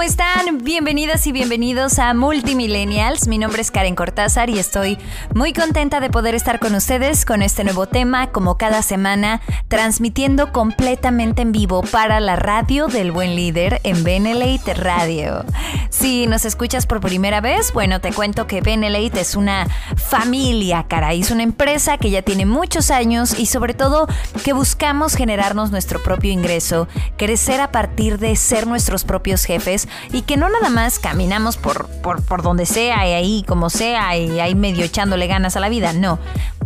¿Cómo están? Bienvenidas y bienvenidos a Multimillennials. Mi nombre es Karen Cortázar y estoy muy contenta de poder estar con ustedes con este nuevo tema, como cada semana, transmitiendo completamente en vivo para la radio del buen líder en Benelate Radio. Si nos escuchas por primera vez, bueno, te cuento que Benelate es una familia, caray, es una empresa que ya tiene muchos años y sobre todo que buscamos generarnos nuestro propio ingreso, crecer a partir de ser nuestros propios jefes y que no nada más caminamos por, por, por donde sea y ahí como sea y ahí medio echándole ganas a la vida, no.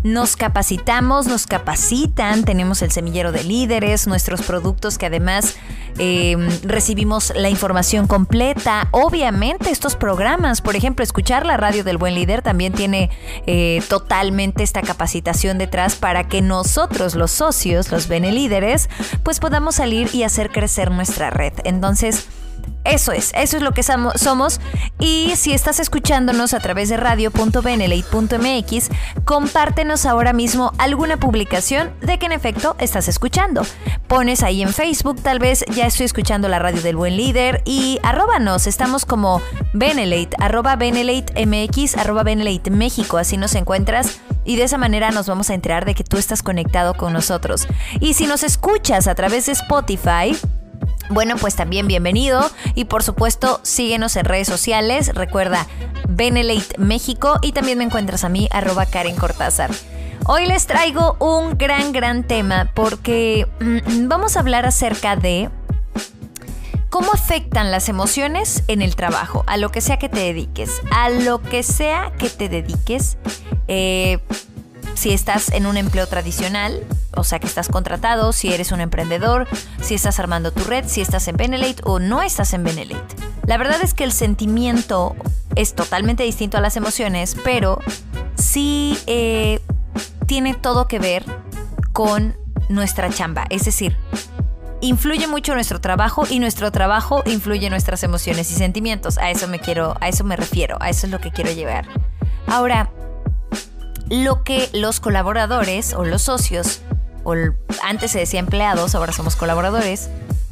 Nos capacitamos, nos capacitan, tenemos el semillero de líderes, nuestros productos que además em, recibimos la información completa. Obviamente estos programas, por ejemplo, escuchar la radio del buen líder también tiene eh, totalmente esta capacitación detrás para que nosotros, los socios, los bene líderes, pues podamos salir y hacer crecer nuestra red. Entonces, eso es, eso es lo que somos. Y si estás escuchándonos a través de radio.benelate.mx, compártenos ahora mismo alguna publicación de que en efecto estás escuchando. Pones ahí en Facebook, tal vez ya estoy escuchando la radio del buen líder y arróbanos, estamos como Benelate, arroba Benelate MX, arroba Benelate México, así nos encuentras y de esa manera nos vamos a enterar de que tú estás conectado con nosotros. Y si nos escuchas a través de Spotify, bueno, pues también bienvenido y por supuesto síguenos en redes sociales. Recuerda Benelate México y también me encuentras a mí arroba Karen Cortázar. Hoy les traigo un gran, gran tema porque mm, vamos a hablar acerca de cómo afectan las emociones en el trabajo, a lo que sea que te dediques, a lo que sea que te dediques. Eh, si estás en un empleo tradicional, o sea que estás contratado, si eres un emprendedor, si estás armando tu red, si estás en Benelate o no estás en Benelate. La verdad es que el sentimiento es totalmente distinto a las emociones, pero sí eh, tiene todo que ver con nuestra chamba. Es decir, influye mucho nuestro trabajo y nuestro trabajo influye nuestras emociones y sentimientos. A eso me quiero, a eso me refiero, a eso es lo que quiero llevar. Ahora, lo que los colaboradores o los socios, antes se decía empleados, ahora somos colaboradores,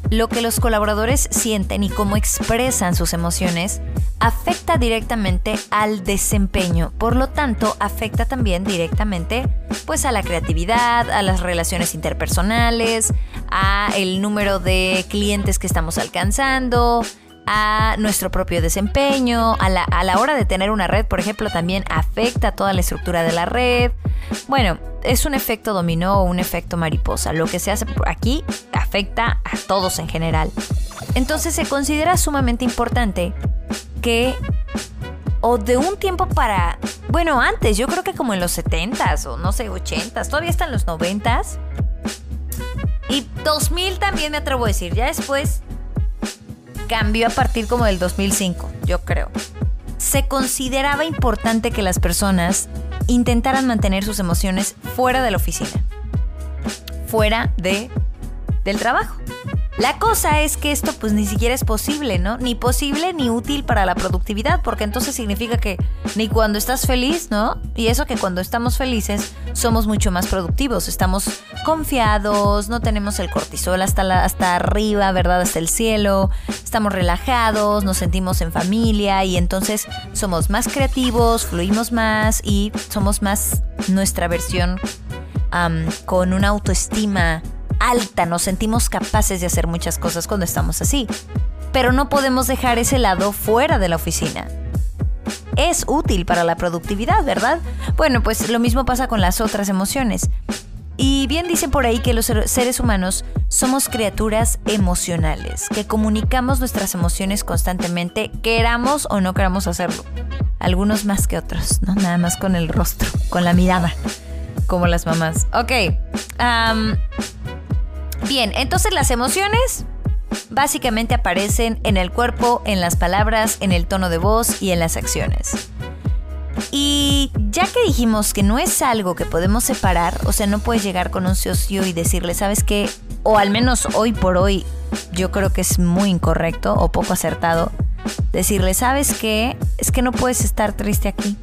lo que los colaboradores sienten y cómo expresan sus emociones afecta directamente al desempeño, por lo tanto afecta también directamente pues a la creatividad, a las relaciones interpersonales, a el número de clientes que estamos alcanzando, a nuestro propio desempeño, a la, a la hora de tener una red, por ejemplo, también afecta toda la estructura de la red. Bueno, es un efecto dominó o un efecto mariposa. Lo que se hace aquí afecta a todos en general. Entonces se considera sumamente importante que o de un tiempo para, bueno, antes, yo creo que como en los 70s o no sé, 80s, todavía están los 90s. Y 2000 también me atrevo a decir, ya después cambió a partir como del 2005, yo creo. Se consideraba importante que las personas intentaran mantener sus emociones fuera de la oficina, fuera de, del trabajo. La cosa es que esto pues ni siquiera es posible, ¿no? Ni posible ni útil para la productividad, porque entonces significa que ni cuando estás feliz, ¿no? Y eso que cuando estamos felices somos mucho más productivos, estamos confiados, no tenemos el cortisol hasta, la, hasta arriba, ¿verdad? Hasta el cielo, estamos relajados, nos sentimos en familia y entonces somos más creativos, fluimos más y somos más nuestra versión con una autoestima alta, nos sentimos capaces de hacer muchas cosas cuando estamos así. Pero no podemos dejar ese lado fuera de la oficina. Es útil para la productividad, ¿verdad? Bueno, pues lo mismo pasa con las otras emociones. Y bien dicen por ahí que los seres humanos somos criaturas emocionales, que comunicamos nuestras emociones constantemente, queramos o no queramos hacerlo. Algunos más que otros, ¿no? Nada más con el rostro, con la mirada, como las mamás. Ok. Bien, entonces las emociones básicamente aparecen en el cuerpo, en las palabras, en el tono de voz y en las acciones. Y ya que dijimos que no es algo que podemos separar, o sea, no puedes llegar con un socio y decirle, ¿sabes qué? O al menos hoy por hoy, yo creo que es muy incorrecto o poco acertado decirle, ¿sabes qué? Es que no puedes estar triste aquí.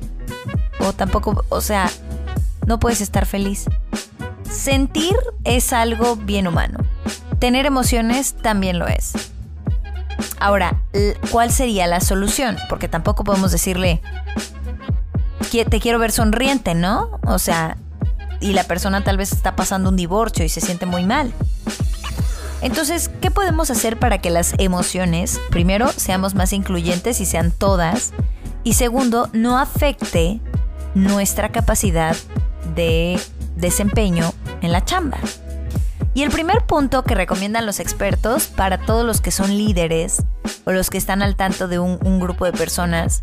O tampoco, o sea, no puedes estar feliz. Sentir es algo bien humano. Tener emociones también lo es. Ahora, ¿cuál sería la solución? Porque tampoco podemos decirle, te quiero ver sonriente, ¿no? O sea, y la persona tal vez está pasando un divorcio y se siente muy mal. Entonces, ¿qué podemos hacer para que las emociones, primero, seamos más incluyentes y sean todas? Y segundo, no afecte nuestra capacidad de desempeño en la chamba. Y el primer punto que recomiendan los expertos para todos los que son líderes o los que están al tanto de un, grupo de personas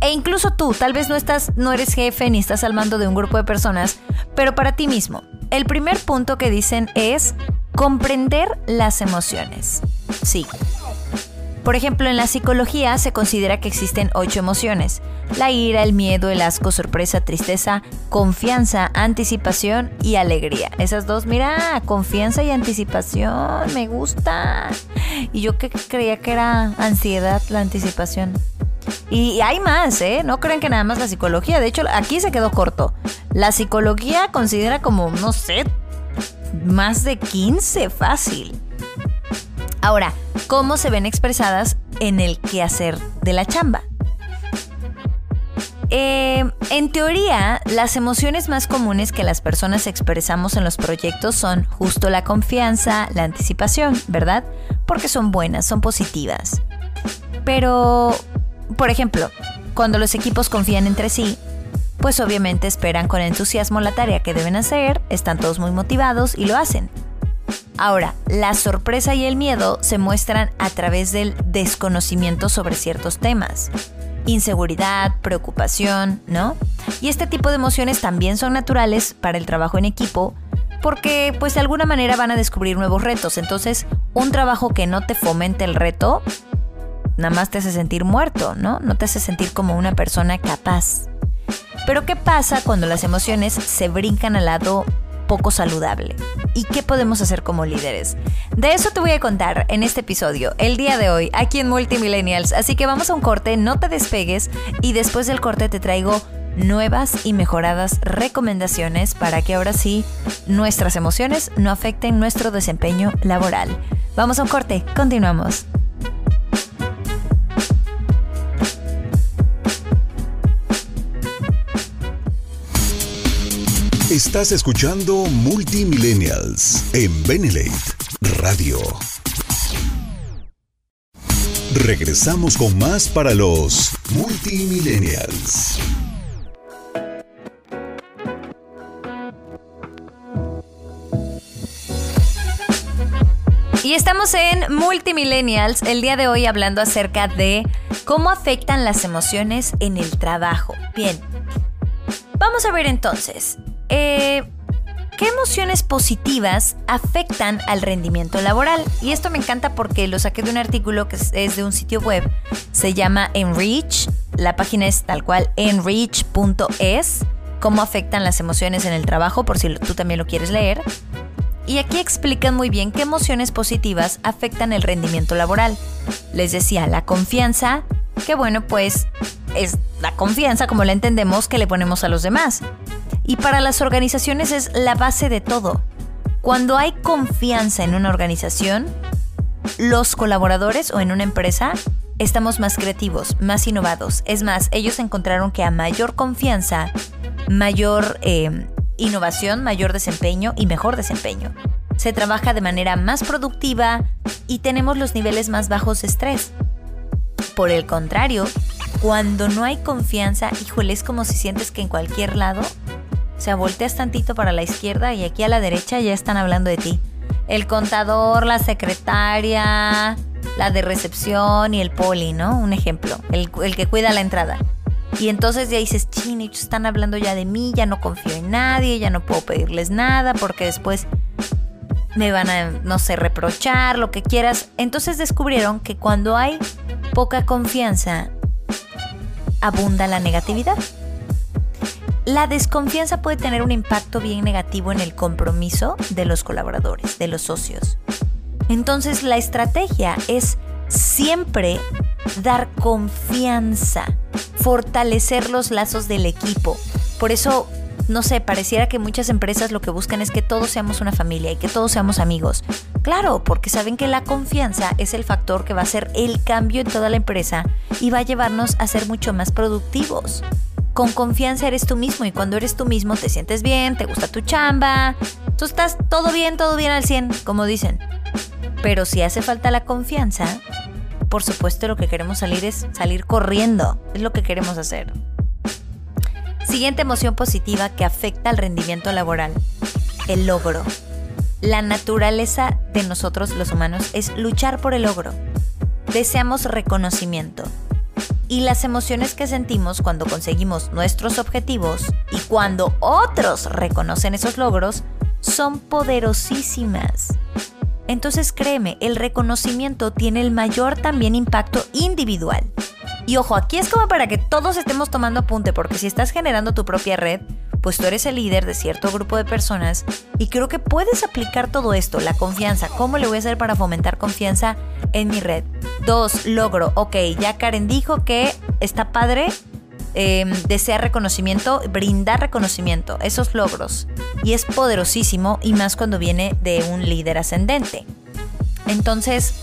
e incluso tú, tal vez no estás, no eres jefe ni estás al mando de un grupo de personas, pero para ti mismo. El primer punto que dicen es comprender las emociones. Sí. Por ejemplo, en la psicología se considera que existen ocho emociones. La ira, el miedo, el asco, sorpresa, tristeza, confianza, anticipación y alegría. Esas dos, mira, confianza y anticipación, me gusta. Y yo que creía que era ansiedad la anticipación. Y hay más, ¿eh? No creen que nada más la psicología. De hecho, aquí se quedó corto. La psicología considera como, no sé, más de 15 fácil. Ahora, ¿cómo se ven expresadas en el quehacer de la chamba? Eh, en teoría, las emociones más comunes que las personas expresamos en los proyectos son justo la confianza, la anticipación, ¿verdad? Porque son buenas, son positivas. Pero por ejemplo, cuando los equipos confían entre sí, pues obviamente esperan con entusiasmo la tarea que deben hacer, están todos muy motivados y lo hacen. Ahora, la sorpresa y el miedo se muestran a través del desconocimiento sobre ciertos temas. Inseguridad, preocupación, ¿no? Y este tipo de emociones también son naturales para el trabajo en equipo porque pues de alguna manera van a descubrir nuevos retos. Entonces, un trabajo que no te fomente el reto nada más te hace sentir muerto, ¿no? No te hace sentir como una persona capaz. Pero ¿qué pasa cuando las emociones se brincan al lado poco saludable? ¿Y qué podemos hacer como líderes? De eso te voy a contar en este episodio, el día de hoy, aquí en Multimillennials. Así que vamos a un corte, no te despegues y después del corte te traigo nuevas y mejoradas recomendaciones para que ahora sí nuestras emociones no afecten nuestro desempeño laboral. Vamos a un corte, continuamos. Estás escuchando Multimillennials en Benelate Radio. Regresamos con más para los Multimillennials. Y estamos en Multimillennials el día de hoy hablando acerca de cómo afectan las emociones en el trabajo. Bien, vamos a ver entonces, eh, ¿Qué emociones positivas afectan al rendimiento laboral? Y esto me encanta porque lo saqué de un artículo que es de un sitio web. Se llama Enrich. La página es tal cual enrich.es. Cómo afectan las emociones en el trabajo, por si tú también lo quieres leer. Y aquí explican muy bien qué emociones positivas afectan el rendimiento laboral. Les decía, la confianza, que bueno, pues es la confianza como la entendemos que le ponemos a los demás y para las organizaciones es la base de todo. Cuando hay confianza en una organización, los colaboradores o en una empresa estamos más creativos, más innovados. Es más, ellos encontraron que a mayor confianza, mayor eh, innovación, mayor desempeño y mejor desempeño. Se trabaja de manera más productiva y tenemos los niveles más bajos de estrés. Por el contrario, cuando no hay confianza, híjole, es como si sientes que en cualquier lado o sea, volteas tantito para la izquierda y aquí a la derecha ya están hablando de ti. El contador, la secretaria, la de recepción y el poli, ¿no? Un ejemplo, el, que cuida la entrada. Y entonces ya dices, ching, ellos están hablando ya de mí, ya no confío en nadie, ya no puedo pedirles nada porque después me van a, no sé, reprochar, lo que quieras. Entonces descubrieron que cuando hay poca confianza, abunda la negatividad. La desconfianza puede tener un impacto bien negativo en el compromiso de los colaboradores, de los socios. Entonces la estrategia es siempre dar confianza, fortalecer los lazos del equipo. Por eso, no sé, pareciera que muchas empresas lo que buscan es que todos seamos una familia y que todos seamos amigos. Claro, porque saben que la confianza es el factor que va a hacer el cambio en toda la empresa y va a llevarnos a ser mucho más productivos con confianza eres tú mismo y cuando eres tú mismo te sientes bien, te gusta tu chamba, tú estás todo bien, todo bien al 100, como dicen. Pero si hace falta la confianza, por supuesto lo que queremos salir es salir corriendo, es lo que queremos hacer. Siguiente emoción positiva que afecta al rendimiento laboral, el logro. La naturaleza de nosotros los humanos es luchar por el logro. Deseamos reconocimiento, y las emociones que sentimos cuando conseguimos nuestros objetivos y cuando otros reconocen esos logros son poderosísimas. Entonces créeme, el reconocimiento tiene el mayor también impacto individual. Y ojo, aquí es como para que todos estemos tomando apunte, porque si estás generando tu propia red, pues tú eres el líder de cierto grupo de personas y creo que puedes aplicar todo esto, la confianza. ¿Cómo le voy a hacer para fomentar confianza en mi red? Dos, logro. Ok, ya Karen dijo que está padre eh, desea reconocimiento, brindar reconocimiento, esos logros. Y es poderosísimo y más cuando viene de un líder ascendente. Entonces,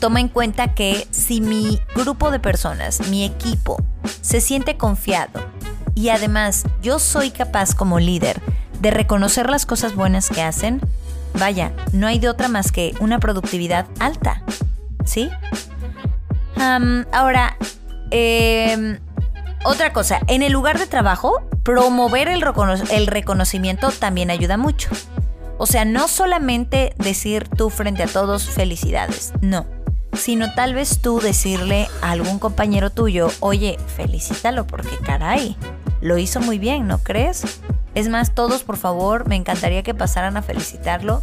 toma en cuenta que si mi grupo de personas, mi equipo, se siente confiado, y además yo soy capaz como líder de reconocer las cosas buenas que hacen, vaya, no hay de otra más que una productividad alta. ¿Sí? ahora, em, otra cosa, en el lugar de trabajo, promover el, el reconocimiento también ayuda mucho. O sea, no solamente decir tú frente a todos felicidades, no sino tal vez tú decirle a algún compañero tuyo, oye, felicítalo porque caray, lo hizo muy bien, ¿no crees? Es más, todos por favor, me encantaría que pasaran a felicitarlo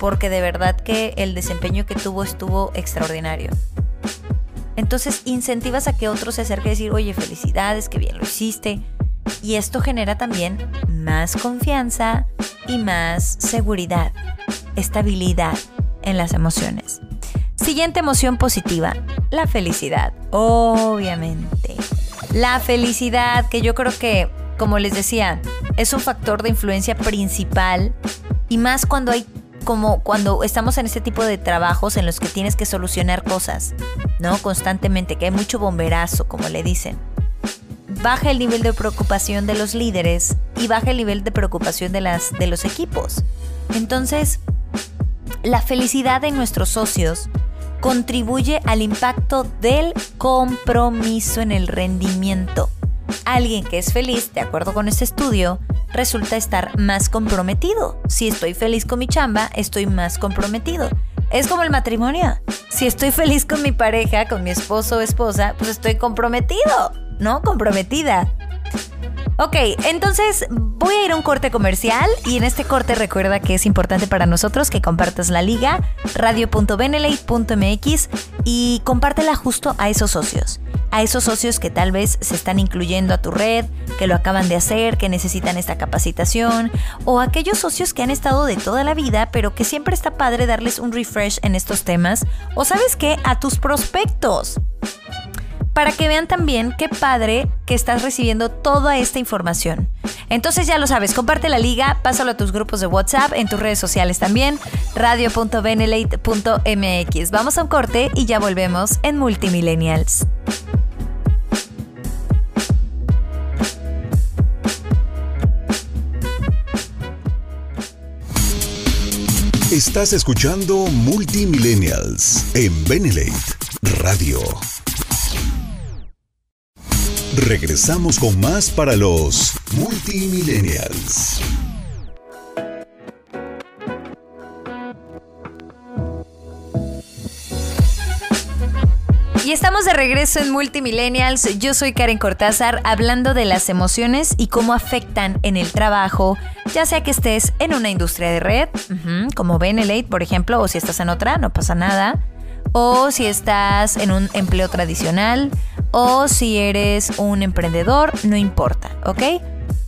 porque de verdad que el desempeño que tuvo estuvo extraordinario. Entonces incentivas a que otro se acerque a decir, oye, felicidades, que bien lo hiciste. Y esto genera también más confianza y más seguridad, estabilidad en las emociones. Siguiente emoción positiva, la felicidad, obviamente. La felicidad, que yo creo que, como les decía, es un factor de influencia principal y más cuando hay como cuando estamos en este tipo de trabajos en los que tienes que solucionar cosas, ¿no? Constantemente, que hay mucho bomberazo, como le dicen. Baja el nivel de preocupación de los líderes y baja el nivel de preocupación de, las, de los equipos. Entonces, la felicidad de nuestros socios contribuye al impacto del compromiso en el rendimiento. Alguien que es feliz, de acuerdo con este estudio, resulta estar más comprometido. Si estoy feliz con mi chamba, estoy más comprometido. Es como el matrimonio. Si estoy feliz con mi pareja, con mi esposo o esposa, pues estoy comprometido, ¿no? Comprometida. Ok, entonces voy a ir a un corte comercial y en este corte recuerda que es importante para nosotros que compartas la liga radio.benelate.mx y compártela justo a esos socios. A esos socios que tal vez se están incluyendo a tu red, que lo acaban de hacer, que necesitan esta capacitación, o aquellos socios que han estado de toda la vida, pero que siempre está padre darles un refresh en estos temas, o sabes qué, a tus prospectos para que vean también qué padre que estás recibiendo toda esta información. Entonces ya lo sabes, comparte la liga, pásalo a tus grupos de WhatsApp, en tus redes sociales también, radio.benelate.mx. Vamos a un corte y ya volvemos en Multimillennials. Estás escuchando Multimillennials en Benelate Radio. Regresamos con más para los multimillennials. Y estamos de regreso en Multimillennials. Yo soy Karen Cortázar hablando de las emociones y cómo afectan en el trabajo, ya sea que estés en una industria de red, como Benelate, por ejemplo, o si estás en otra, no pasa nada, o si estás en un empleo tradicional, o si eres un emprendedor, no importa, ¿ok?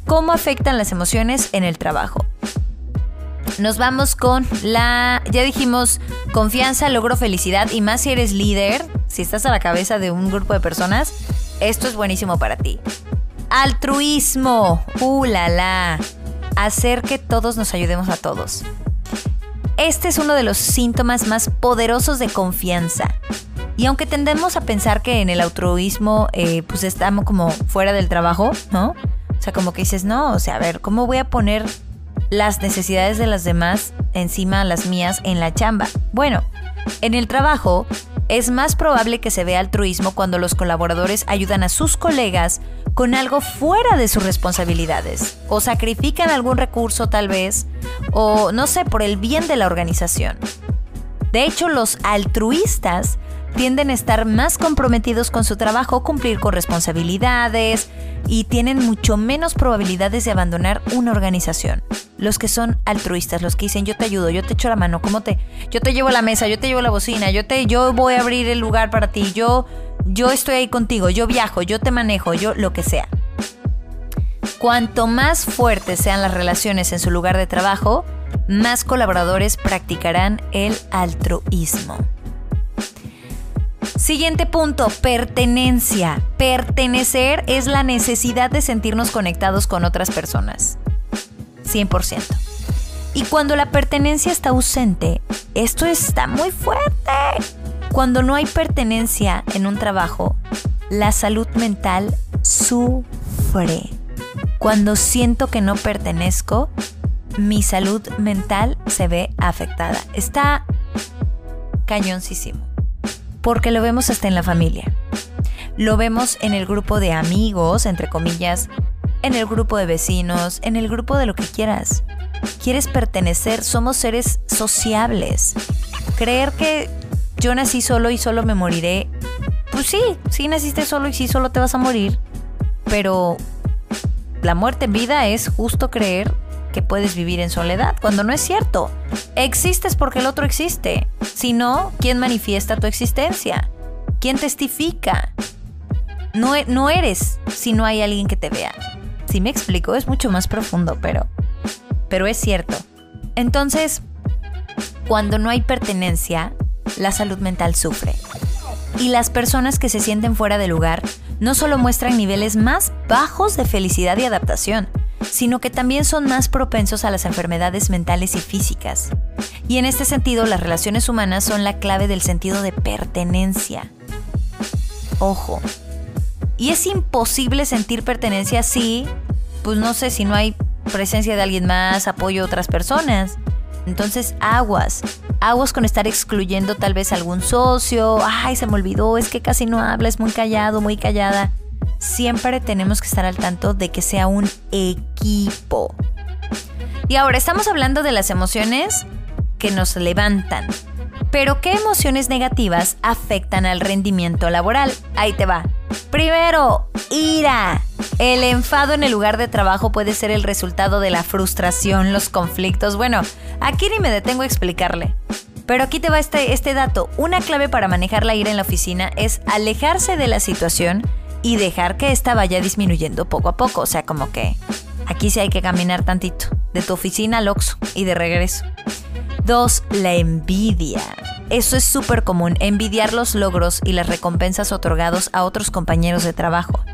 ¿Cómo afectan las emociones en el trabajo? Nos vamos con la, ya dijimos, confianza, logro, felicidad y más si eres líder, si estás a la cabeza de un grupo de personas, esto es buenísimo para ti. Altruismo, uh la la, hacer que todos nos ayudemos a todos. Este es uno de los síntomas más poderosos de confianza. Y aunque tendemos a pensar que en el altruismo eh, pues estamos como fuera del trabajo, ¿no? O sea, como que dices, no, o sea, a ver, ¿cómo voy a poner las necesidades de las demás encima las mías en la chamba. Bueno, en el trabajo es más probable que se vea altruismo cuando los colaboradores ayudan a sus colegas con algo fuera de sus responsabilidades o sacrifican algún recurso tal vez o no sé, por el bien de la organización. De hecho, los altruistas tienden a estar más comprometidos con su trabajo, cumplir con responsabilidades y tienen mucho menos probabilidades de abandonar una organización. Los que son altruistas, los que dicen yo te ayudo, yo te echo la mano, ¿cómo te? Yo te llevo la mesa, yo te llevo la bocina, yo te, yo voy a abrir el lugar para ti, yo, yo estoy ahí contigo, yo viajo, yo te manejo, yo lo que sea. Cuanto más fuertes sean las relaciones en su lugar de trabajo, más colaboradores practicarán el altruismo. Siguiente punto, pertenencia. Pertenecer es la necesidad de sentirnos conectados con otras personas. 100%. Y cuando la pertenencia está ausente, esto está muy fuerte. Cuando no hay pertenencia en un trabajo, la salud mental sufre. Cuando siento que no pertenezco, mi salud mental se ve afectada. Está cañoncísimo porque lo vemos hasta en la familia. Lo vemos en el grupo de amigos, entre comillas, en el grupo de vecinos, en el grupo de lo que quieras. Quieres pertenecer, somos seres sociables. Creer que yo nací solo y solo me moriré, pues sí, sí naciste solo y sí solo te vas a morir, pero la muerte en vida es justo creer puedes vivir en soledad, cuando no es cierto. Existes porque el otro existe. Si no, ¿quién manifiesta tu existencia? ¿Quién testifica? No, e, no eres si no hay alguien que te vea. Si me explico, es mucho más profundo, pero, pero es cierto. Entonces, cuando no hay pertenencia, la salud mental sufre. Y las personas que se sienten fuera de lugar no solo muestran niveles más bajos de felicidad y adaptación, sino que también son más propensos a las enfermedades mentales y físicas. Y en este sentido, las relaciones humanas son la clave del sentido de pertenencia. Ojo. Y es imposible sentir pertenencia si, pues no sé, si no hay presencia de alguien más, apoyo a otras personas. Entonces, aguas. Aguas con estar excluyendo tal vez algún socio. Ay, se me olvidó, es que casi no habla, es muy callado, muy callada siempre tenemos que estar al tanto de que sea un equipo. Y ahora estamos hablando de las emociones que nos levantan. Pero ¿qué emociones negativas afectan al rendimiento laboral? Ahí te va. Primero, ira. El enfado en el lugar de trabajo puede ser el resultado de la frustración, los conflictos. Bueno, aquí ni me detengo a explicarle. Pero aquí te va este, este dato. Una clave para manejar la ira en la oficina es alejarse de la situación y dejar que esta vaya disminuyendo poco a poco. O sea, como que aquí sí hay que caminar tantito, de tu oficina al Oxxo y de regreso. Dos, la envidia. Eso es súper común, envidiar los logros y las recompensas otorgados a otros compañeros de trabajo.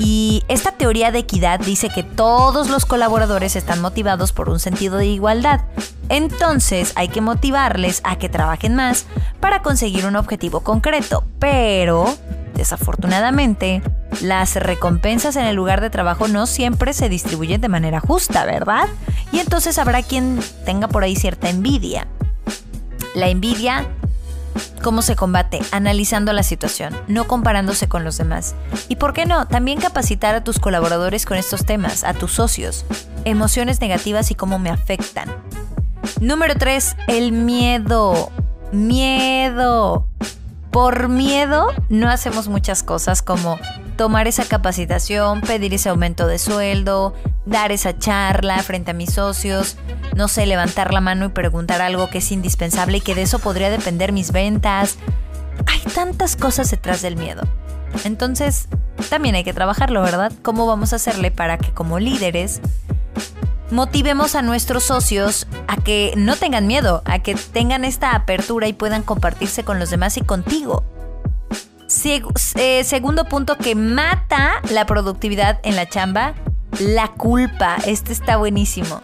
Y esta teoría de equidad dice que todos los colaboradores están motivados por un sentido de igualdad. Entonces hay que motivarles a que trabajen más para conseguir un objetivo concreto. Pero Desafortunadamente, las recompensas en el lugar de trabajo no siempre se distribuyen de manera justa, ¿verdad? Y entonces habrá quien tenga por ahí cierta envidia. La envidia, ¿cómo se combate? Analizando la situación, no comparándose con los demás. Y por qué no, también capacitar a tus colaboradores con estos temas, a tus socios, emociones negativas y cómo me afectan. Número 3, el miedo. Miedo. Por miedo no hacemos muchas cosas como tomar esa capacitación, pedir ese aumento de sueldo, dar esa charla frente a mis socios, no sé, levantar la mano y preguntar algo que es indispensable y que de eso podría depender mis ventas. Hay tantas cosas detrás del miedo. Entonces, también hay que trabajarlo, ¿verdad? ¿Cómo vamos a hacerle para que como líderes motivemos a nuestros socios a que no tengan miedo, a que tengan esta apertura y puedan compartirse con los demás y contigo? Eh, segundo punto que mata la productividad en la chamba, la culpa. Este está buenísimo.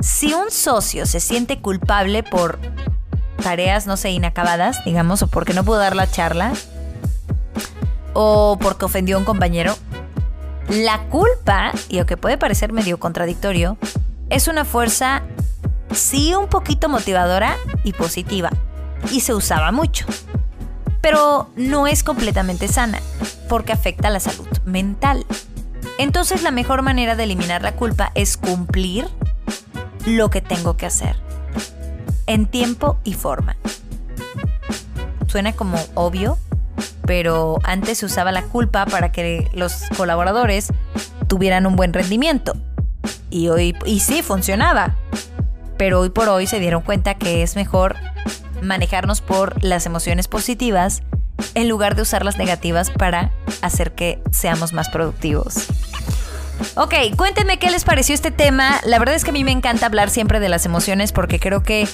Si un socio se siente culpable por tareas, no sé, inacabadas, digamos, o porque no pudo dar la charla, o porque ofendió a un compañero, la culpa, y aunque puede parecer medio contradictorio, es una fuerza sí un poquito motivadora y positiva, y se usaba mucho pero no es completamente sana, porque afecta a la salud mental. Entonces la mejor manera de eliminar la culpa es cumplir lo que tengo que hacer, en tiempo y forma. Suena como obvio, pero antes se usaba la culpa para que los colaboradores tuvieran un buen rendimiento. Y hoy, y sí, funcionaba. Pero hoy por hoy se dieron cuenta que es mejor manejarnos por las emociones positivas en lugar de usar las negativas para hacer que seamos más productivos. Ok, cuéntenme qué les pareció este tema. La verdad es que a mí me encanta hablar siempre de las emociones porque creo que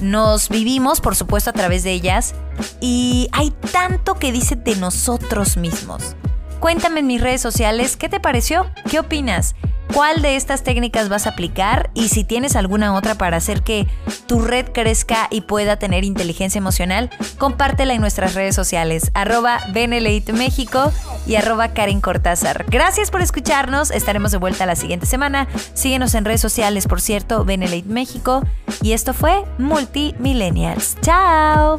nos vivimos, por supuesto, a través de ellas y hay tanto que dice de nosotros mismos. Cuéntame en mis redes sociales qué te pareció, qué opinas cuál de estas técnicas vas a aplicar y si tienes alguna otra para hacer que tu red crezca y pueda tener inteligencia emocional, compártela en nuestras redes sociales, arroba México y arroba Karen Cortázar. Gracias por escucharnos, estaremos de vuelta la siguiente semana. Síguenos en redes sociales, por cierto, Benelate México. Y esto fue Multimillennials. ¡Chao!